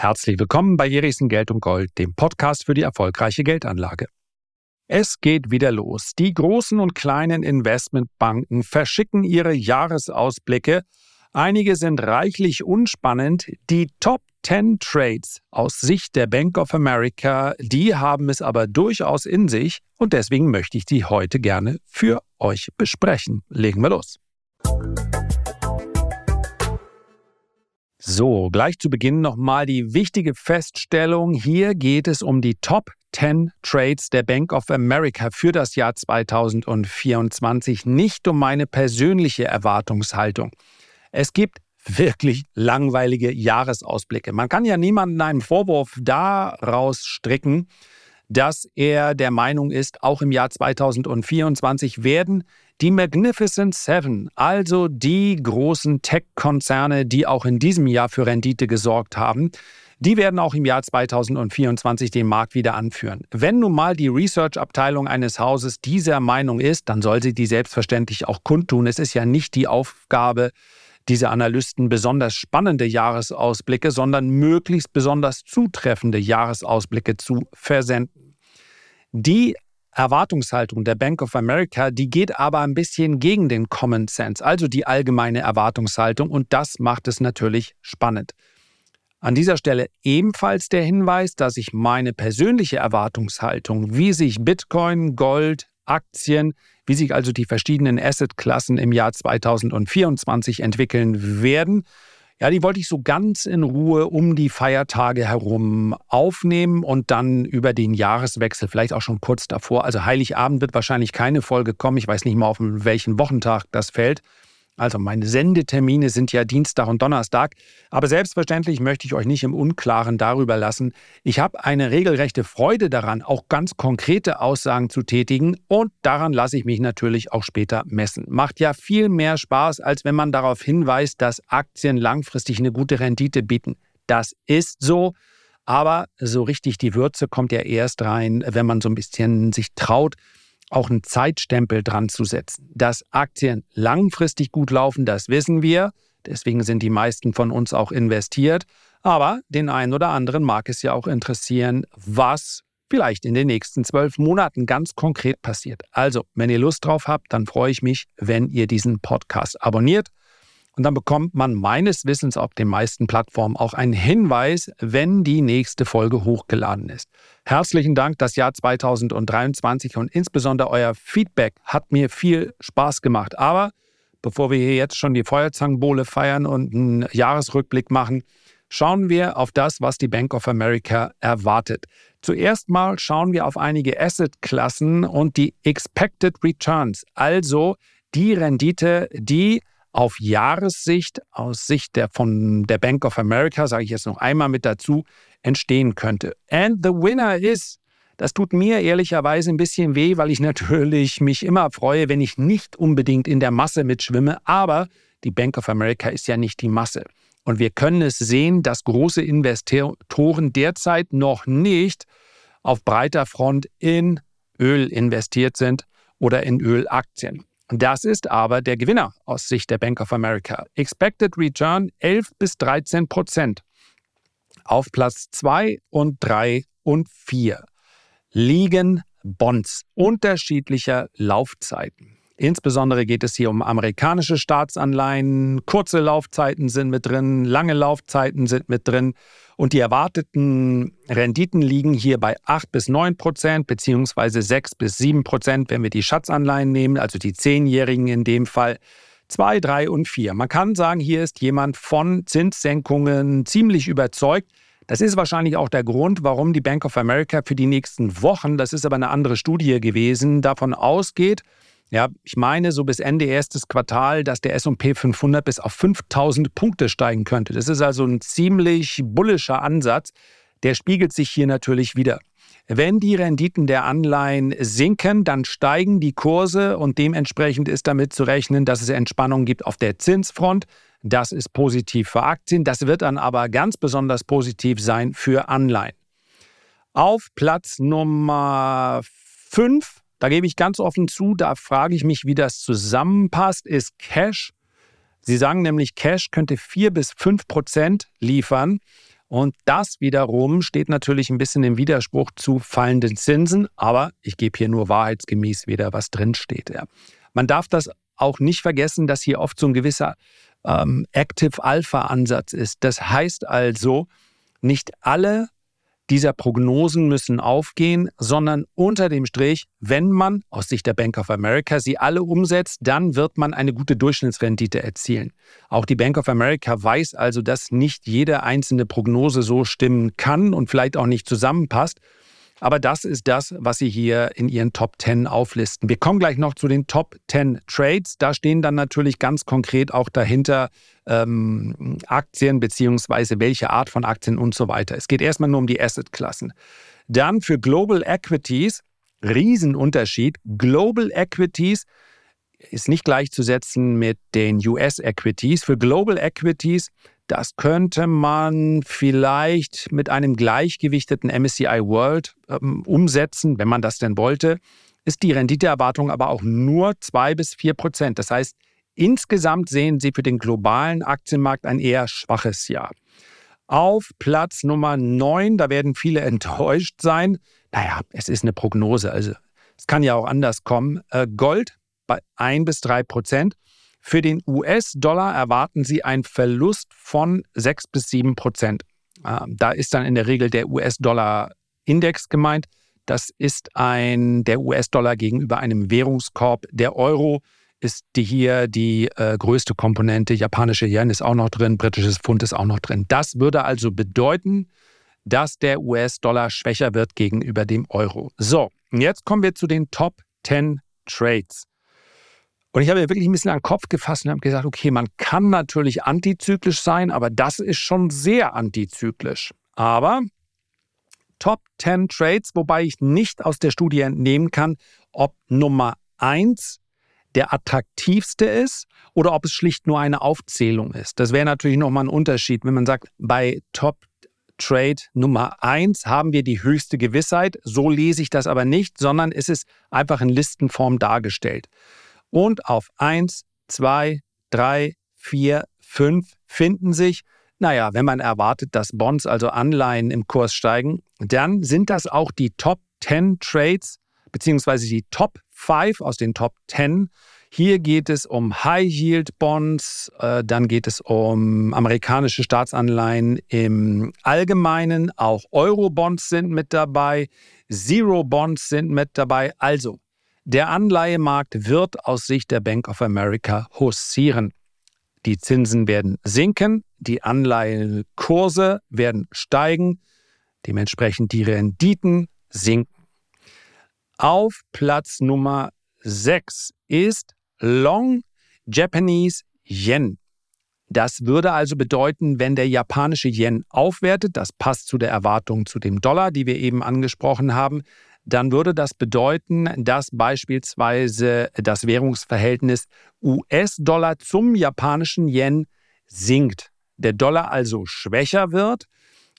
Herzlich willkommen bei Jerichsen Geld und Gold, dem Podcast für die erfolgreiche Geldanlage. Es geht wieder los. Die großen und kleinen Investmentbanken verschicken ihre Jahresausblicke. Einige sind reichlich unspannend. Die Top 10 Trades aus Sicht der Bank of America, die haben es aber durchaus in sich und deswegen möchte ich die heute gerne für euch besprechen. Legen wir los. So, gleich zu Beginn nochmal die wichtige Feststellung. Hier geht es um die Top 10 Trades der Bank of America für das Jahr 2024, nicht um meine persönliche Erwartungshaltung. Es gibt wirklich langweilige Jahresausblicke. Man kann ja niemanden einen Vorwurf daraus stricken, dass er der Meinung ist, auch im Jahr 2024 werden die Magnificent Seven, also die großen Tech-Konzerne, die auch in diesem Jahr für Rendite gesorgt haben, die werden auch im Jahr 2024 den Markt wieder anführen. Wenn nun mal die Research-Abteilung eines Hauses dieser Meinung ist, dann soll sie die selbstverständlich auch kundtun. Es ist ja nicht die Aufgabe dieser Analysten besonders spannende Jahresausblicke, sondern möglichst besonders zutreffende Jahresausblicke zu versenden. Die Erwartungshaltung der Bank of America, die geht aber ein bisschen gegen den Common Sense, also die allgemeine Erwartungshaltung, und das macht es natürlich spannend. An dieser Stelle ebenfalls der Hinweis, dass ich meine persönliche Erwartungshaltung, wie sich Bitcoin, Gold, Aktien, wie sich also die verschiedenen Assetklassen im Jahr 2024 entwickeln werden, ja, die wollte ich so ganz in Ruhe um die Feiertage herum aufnehmen und dann über den Jahreswechsel, vielleicht auch schon kurz davor. Also Heiligabend wird wahrscheinlich keine Folge kommen. Ich weiß nicht mal, auf welchen Wochentag das fällt. Also meine Sendetermine sind ja Dienstag und Donnerstag. Aber selbstverständlich möchte ich euch nicht im Unklaren darüber lassen. Ich habe eine regelrechte Freude daran, auch ganz konkrete Aussagen zu tätigen. Und daran lasse ich mich natürlich auch später messen. Macht ja viel mehr Spaß, als wenn man darauf hinweist, dass Aktien langfristig eine gute Rendite bieten. Das ist so. Aber so richtig die Würze kommt ja erst rein, wenn man so ein bisschen sich traut, auch einen Zeitstempel dran zu setzen. Dass Aktien langfristig gut laufen, das wissen wir. Deswegen sind die meisten von uns auch investiert. Aber den einen oder anderen mag es ja auch interessieren, was vielleicht in den nächsten zwölf Monaten ganz konkret passiert. Also, wenn ihr Lust drauf habt, dann freue ich mich, wenn ihr diesen Podcast abonniert und dann bekommt man meines Wissens auf den meisten Plattformen auch einen Hinweis, wenn die nächste Folge hochgeladen ist. Herzlichen Dank, das Jahr 2023 und insbesondere euer Feedback hat mir viel Spaß gemacht. Aber bevor wir hier jetzt schon die Feuerzangenbowle feiern und einen Jahresrückblick machen, schauen wir auf das, was die Bank of America erwartet. Zuerst mal schauen wir auf einige Assetklassen und die Expected Returns, also die Rendite, die auf Jahressicht, aus Sicht der, von der Bank of America, sage ich jetzt noch einmal mit dazu, entstehen könnte. And the winner is, das tut mir ehrlicherweise ein bisschen weh, weil ich natürlich mich immer freue, wenn ich nicht unbedingt in der Masse mitschwimme, aber die Bank of America ist ja nicht die Masse. Und wir können es sehen, dass große Investoren derzeit noch nicht auf breiter Front in Öl investiert sind oder in Ölaktien. Das ist aber der Gewinner aus Sicht der Bank of America. Expected Return 11 bis 13 Prozent. Auf Platz 2 und 3 und 4 liegen Bonds unterschiedlicher Laufzeiten. Insbesondere geht es hier um amerikanische Staatsanleihen. Kurze Laufzeiten sind mit drin, lange Laufzeiten sind mit drin. Und die erwarteten Renditen liegen hier bei 8 bis 9 Prozent, beziehungsweise 6 bis 7 Prozent, wenn wir die Schatzanleihen nehmen, also die Zehnjährigen in dem Fall. 2, 3 und 4. Man kann sagen, hier ist jemand von Zinssenkungen ziemlich überzeugt. Das ist wahrscheinlich auch der Grund, warum die Bank of America für die nächsten Wochen, das ist aber eine andere Studie gewesen, davon ausgeht, ja, ich meine, so bis Ende erstes Quartal, dass der SP 500 bis auf 5000 Punkte steigen könnte. Das ist also ein ziemlich bullischer Ansatz. Der spiegelt sich hier natürlich wieder. Wenn die Renditen der Anleihen sinken, dann steigen die Kurse und dementsprechend ist damit zu rechnen, dass es Entspannung gibt auf der Zinsfront. Das ist positiv für Aktien. Das wird dann aber ganz besonders positiv sein für Anleihen. Auf Platz Nummer 5 da gebe ich ganz offen zu, da frage ich mich, wie das zusammenpasst, ist Cash. Sie sagen nämlich, Cash könnte 4 bis 5 Prozent liefern. Und das wiederum steht natürlich ein bisschen im Widerspruch zu fallenden Zinsen, aber ich gebe hier nur wahrheitsgemäß wieder, was drinsteht. Ja. Man darf das auch nicht vergessen, dass hier oft so ein gewisser ähm, Active Alpha Ansatz ist. Das heißt also, nicht alle dieser Prognosen müssen aufgehen, sondern unter dem Strich, wenn man aus Sicht der Bank of America sie alle umsetzt, dann wird man eine gute Durchschnittsrendite erzielen. Auch die Bank of America weiß also, dass nicht jede einzelne Prognose so stimmen kann und vielleicht auch nicht zusammenpasst. Aber das ist das, was Sie hier in Ihren Top 10 auflisten. Wir kommen gleich noch zu den Top 10 Trades. Da stehen dann natürlich ganz konkret auch dahinter ähm, Aktien beziehungsweise welche Art von Aktien und so weiter. Es geht erstmal nur um die Assetklassen. Dann für Global Equities, Riesenunterschied. Global Equities ist nicht gleichzusetzen mit den US Equities. Für Global Equities das könnte man vielleicht mit einem gleichgewichteten MSCI World ähm, umsetzen, wenn man das denn wollte. Ist die Renditeerwartung aber auch nur 2 bis 4 Prozent. Das heißt, insgesamt sehen Sie für den globalen Aktienmarkt ein eher schwaches Jahr. Auf Platz Nummer 9, da werden viele enttäuscht sein. Naja, es ist eine Prognose, also es kann ja auch anders kommen. Äh, Gold bei 1 bis 3 Prozent. Für den US-Dollar erwarten Sie einen Verlust von 6 bis 7 Prozent. Ähm, da ist dann in der Regel der US-Dollar-Index gemeint. Das ist ein, der US-Dollar gegenüber einem Währungskorb. Der Euro ist die hier die äh, größte Komponente. Japanische Yen ist auch noch drin, britisches Pfund ist auch noch drin. Das würde also bedeuten, dass der US-Dollar schwächer wird gegenüber dem Euro. So, jetzt kommen wir zu den Top 10 Trades. Und ich habe mir wirklich ein bisschen an den Kopf gefasst und habe gesagt, okay, man kann natürlich antizyklisch sein, aber das ist schon sehr antizyklisch. Aber Top 10 Trades, wobei ich nicht aus der Studie entnehmen kann, ob Nummer 1 der attraktivste ist oder ob es schlicht nur eine Aufzählung ist. Das wäre natürlich nochmal ein Unterschied, wenn man sagt, bei Top Trade Nummer 1 haben wir die höchste Gewissheit. So lese ich das aber nicht, sondern es ist einfach in Listenform dargestellt. Und auf 1, 2, 3, 4, 5 finden sich, naja, wenn man erwartet, dass Bonds, also Anleihen im Kurs steigen, dann sind das auch die Top 10 Trades beziehungsweise die Top 5 aus den Top 10. Hier geht es um High Yield Bonds, äh, dann geht es um amerikanische Staatsanleihen im Allgemeinen, auch Euro Bonds sind mit dabei, Zero Bonds sind mit dabei. Also der Anleihemarkt wird aus Sicht der Bank of America haussieren. Die Zinsen werden sinken, die Anleihenkurse werden steigen, dementsprechend die Renditen sinken. Auf Platz Nummer 6 ist Long Japanese Yen. Das würde also bedeuten, wenn der japanische Yen aufwertet, das passt zu der Erwartung zu dem Dollar, die wir eben angesprochen haben, dann würde das bedeuten, dass beispielsweise das Währungsverhältnis US-Dollar zum japanischen Yen sinkt. Der Dollar also schwächer wird,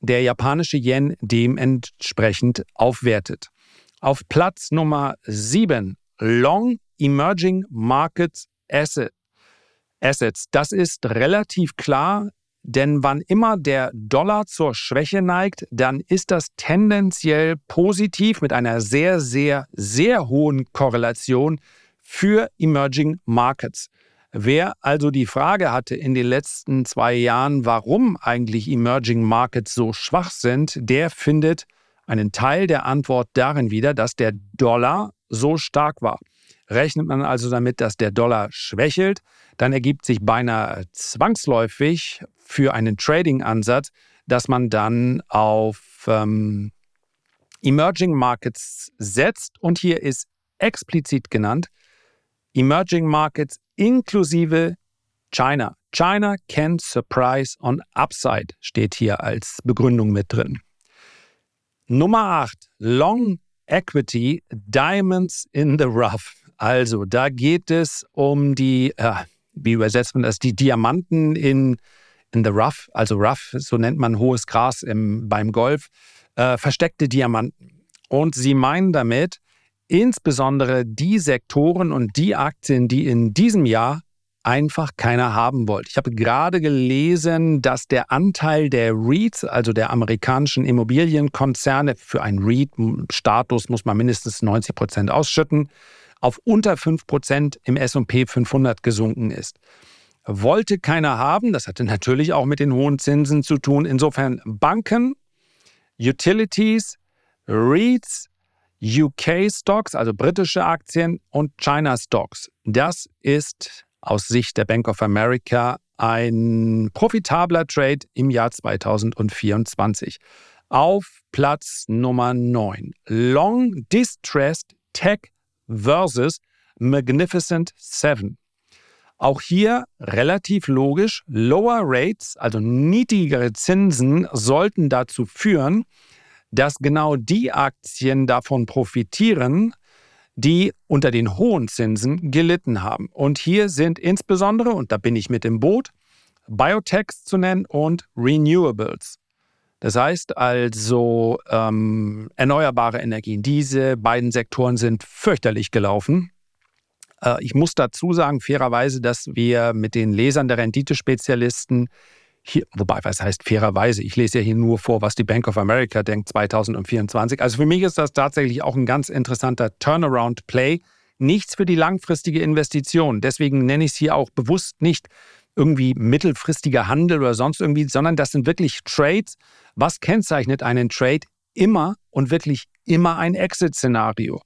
der japanische Yen dementsprechend aufwertet. Auf Platz Nummer 7 Long Emerging Markets Asset. Assets. Das ist relativ klar denn wann immer der Dollar zur Schwäche neigt, dann ist das tendenziell positiv mit einer sehr, sehr, sehr hohen Korrelation für Emerging Markets. Wer also die Frage hatte in den letzten zwei Jahren, warum eigentlich Emerging Markets so schwach sind, der findet einen Teil der Antwort darin wieder, dass der Dollar so stark war. Rechnet man also damit, dass der Dollar schwächelt, dann ergibt sich beinahe zwangsläufig für einen Trading-Ansatz, dass man dann auf ähm, Emerging Markets setzt. Und hier ist explizit genannt Emerging Markets inklusive China. China can surprise on upside steht hier als Begründung mit drin. Nummer 8. Long Equity Diamonds in the Rough. Also, da geht es um die, äh, wie übersetzt man das, die Diamanten in, in the rough, also rough, so nennt man hohes Gras im, beim Golf, äh, versteckte Diamanten. Und sie meinen damit insbesondere die Sektoren und die Aktien, die in diesem Jahr einfach keiner haben wollte. Ich habe gerade gelesen, dass der Anteil der REITs, also der amerikanischen Immobilienkonzerne, für einen REIT-Status muss man mindestens 90 Prozent ausschütten, auf unter 5 Prozent im SP 500 gesunken ist. Wollte keiner haben, das hatte natürlich auch mit den hohen Zinsen zu tun. Insofern Banken, Utilities, REITs, UK-Stocks, also britische Aktien und China-Stocks. Das ist aus Sicht der Bank of America ein profitabler Trade im Jahr 2024. Auf Platz Nummer 9. Long Distressed Tech versus Magnificent Seven. Auch hier relativ logisch, Lower Rates, also niedrigere Zinsen, sollten dazu führen, dass genau die Aktien davon profitieren, die unter den hohen Zinsen gelitten haben. Und hier sind insbesondere, und da bin ich mit im Boot, Biotechs zu nennen und Renewables. Das heißt also ähm, erneuerbare Energien. Diese beiden Sektoren sind fürchterlich gelaufen. Äh, ich muss dazu sagen, fairerweise, dass wir mit den Lesern der Renditespezialisten hier, wobei, was heißt fairerweise? Ich lese ja hier nur vor, was die Bank of America denkt 2024. Also für mich ist das tatsächlich auch ein ganz interessanter Turnaround-Play. Nichts für die langfristige Investition. Deswegen nenne ich es hier auch bewusst nicht irgendwie mittelfristiger Handel oder sonst irgendwie, sondern das sind wirklich Trades. Was kennzeichnet einen Trade? Immer und wirklich immer ein Exit-Szenario.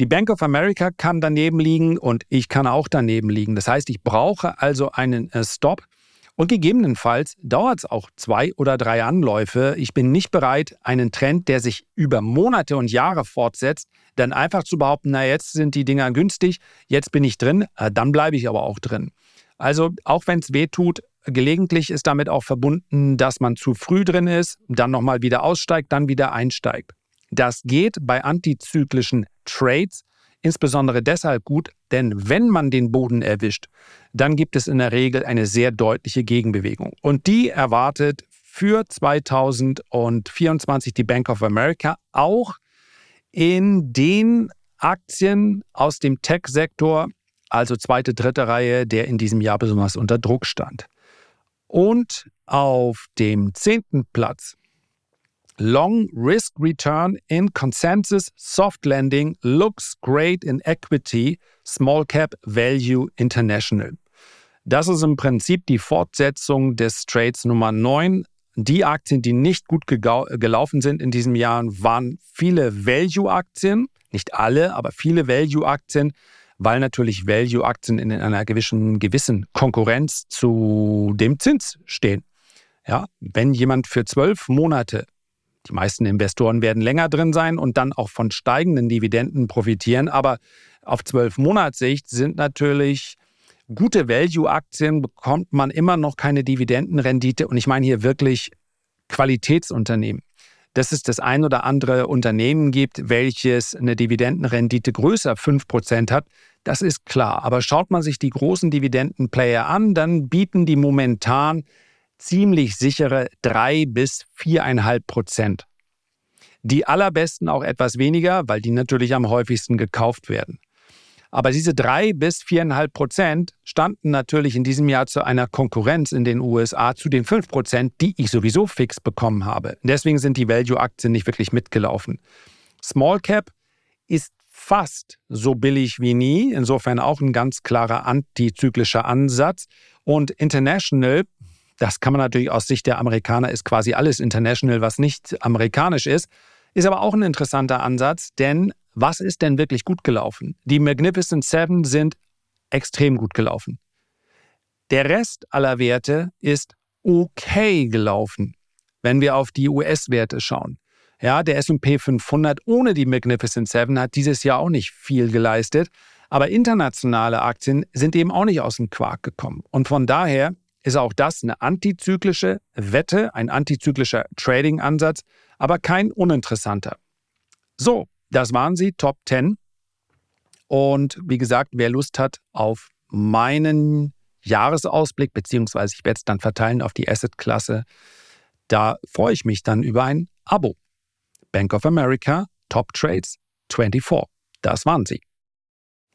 Die Bank of America kann daneben liegen und ich kann auch daneben liegen. Das heißt, ich brauche also einen äh, Stop und gegebenenfalls dauert es auch zwei oder drei Anläufe. Ich bin nicht bereit, einen Trend, der sich über Monate und Jahre fortsetzt, dann einfach zu behaupten, na jetzt sind die Dinger günstig, jetzt bin ich drin, äh, dann bleibe ich aber auch drin. Also auch wenn es weh tut, gelegentlich ist damit auch verbunden, dass man zu früh drin ist, dann nochmal wieder aussteigt, dann wieder einsteigt. Das geht bei antizyklischen Trades insbesondere deshalb gut, denn wenn man den Boden erwischt, dann gibt es in der Regel eine sehr deutliche Gegenbewegung. Und die erwartet für 2024 die Bank of America auch in den Aktien aus dem Tech-Sektor, also zweite, dritte Reihe, der in diesem Jahr besonders unter Druck stand. Und auf dem zehnten Platz Long risk return in consensus soft lending looks great in equity small cap value international. Das ist im Prinzip die Fortsetzung des Trades Nummer 9. Die Aktien, die nicht gut gelaufen sind in diesem Jahr, waren viele Value-Aktien. Nicht alle, aber viele Value-Aktien, weil natürlich Value-Aktien in einer gewissen, gewissen Konkurrenz zu dem Zins stehen. Ja, wenn jemand für zwölf Monate die meisten Investoren werden länger drin sein und dann auch von steigenden Dividenden profitieren. Aber auf zwölf Monatssicht sind natürlich gute Value-Aktien, bekommt man immer noch keine Dividendenrendite. Und ich meine hier wirklich Qualitätsunternehmen. Dass es das ein oder andere Unternehmen gibt, welches eine Dividendenrendite größer 5% hat, das ist klar. Aber schaut man sich die großen Dividendenplayer an, dann bieten die momentan ziemlich sichere drei bis viereinhalb Prozent. Die allerbesten auch etwas weniger, weil die natürlich am häufigsten gekauft werden. Aber diese drei bis viereinhalb Prozent standen natürlich in diesem Jahr zu einer Konkurrenz in den USA zu den fünf Prozent, die ich sowieso fix bekommen habe. Deswegen sind die Value-Aktien nicht wirklich mitgelaufen. Small Cap ist fast so billig wie nie, insofern auch ein ganz klarer antizyklischer Ansatz. Und International das kann man natürlich aus Sicht der Amerikaner ist quasi alles international, was nicht amerikanisch ist. Ist aber auch ein interessanter Ansatz, denn was ist denn wirklich gut gelaufen? Die Magnificent Seven sind extrem gut gelaufen. Der Rest aller Werte ist okay gelaufen, wenn wir auf die US-Werte schauen. Ja, der S&P 500 ohne die Magnificent Seven hat dieses Jahr auch nicht viel geleistet, aber internationale Aktien sind eben auch nicht aus dem Quark gekommen. Und von daher ist auch das eine antizyklische Wette, ein antizyklischer Trading-Ansatz, aber kein uninteressanter. So, das waren sie, Top 10. Und wie gesagt, wer Lust hat auf meinen Jahresausblick, beziehungsweise ich werde es dann verteilen auf die Asset-Klasse, da freue ich mich dann über ein Abo. Bank of America, Top Trades 24. Das waren sie.